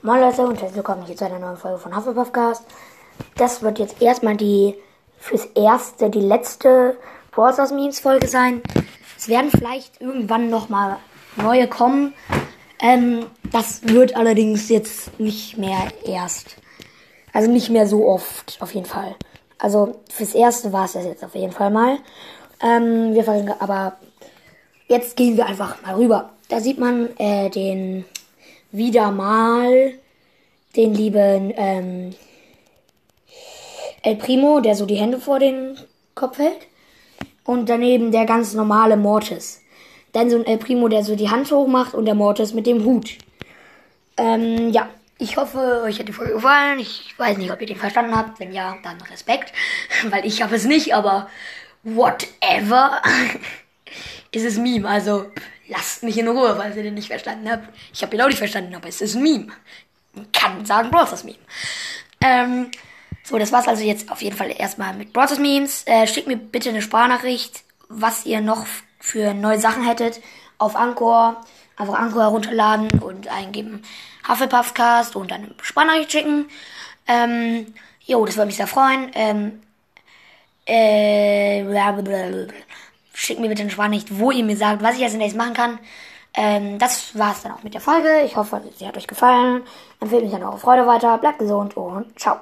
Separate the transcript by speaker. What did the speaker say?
Speaker 1: Moin Leute und herzlich willkommen hier zu einer neuen Folge von Hufflepuffcast. Das wird jetzt erstmal die fürs erste, die letzte Stars Memes Folge sein. Es werden vielleicht irgendwann nochmal neue kommen. Ähm, das wird allerdings jetzt nicht mehr erst. Also nicht mehr so oft, auf jeden Fall. Also fürs erste war es das jetzt auf jeden Fall mal. Ähm, wir fangen aber jetzt gehen wir einfach mal rüber. Da sieht man äh, den wieder mal den lieben ähm, El Primo, der so die Hände vor den Kopf hält. Und daneben der ganz normale Mortis. Dann so ein El Primo, der so die Hand hoch macht und der Mortis mit dem Hut. Ähm, ja, ich hoffe, euch hat die Folge gefallen. Ich weiß nicht, ob ihr den verstanden habt. Wenn ja, dann Respekt. Weil ich habe es nicht, aber whatever. ist Meme. Also lasst mich in Ruhe, falls ihr den nicht verstanden habt. Ich habe ihn auch nicht verstanden, aber es ist ein Meme. Man kann sagen, Brawl Stars Meme. Ähm, so, das war's also jetzt auf jeden Fall erstmal mit Brawl Stars Memes. Äh, schickt mir bitte eine Sprachnachricht, was ihr noch für neue Sachen hättet auf Anchor. Einfach Anchor herunterladen und eingeben Hufflepuffcast und dann eine Sprachnachricht schicken. Ähm, jo, das würde mich sehr freuen. Ähm, äh, blablabla. Schickt mir bitte eine Sprachnachricht, wo ihr mir sagt, was ich als nächstes machen kann. Ähm, das war's dann auch mit der Folge. Ich hoffe, sie hat euch gefallen. Empfehlt mich an eure Freude weiter. Bleibt gesund und ciao.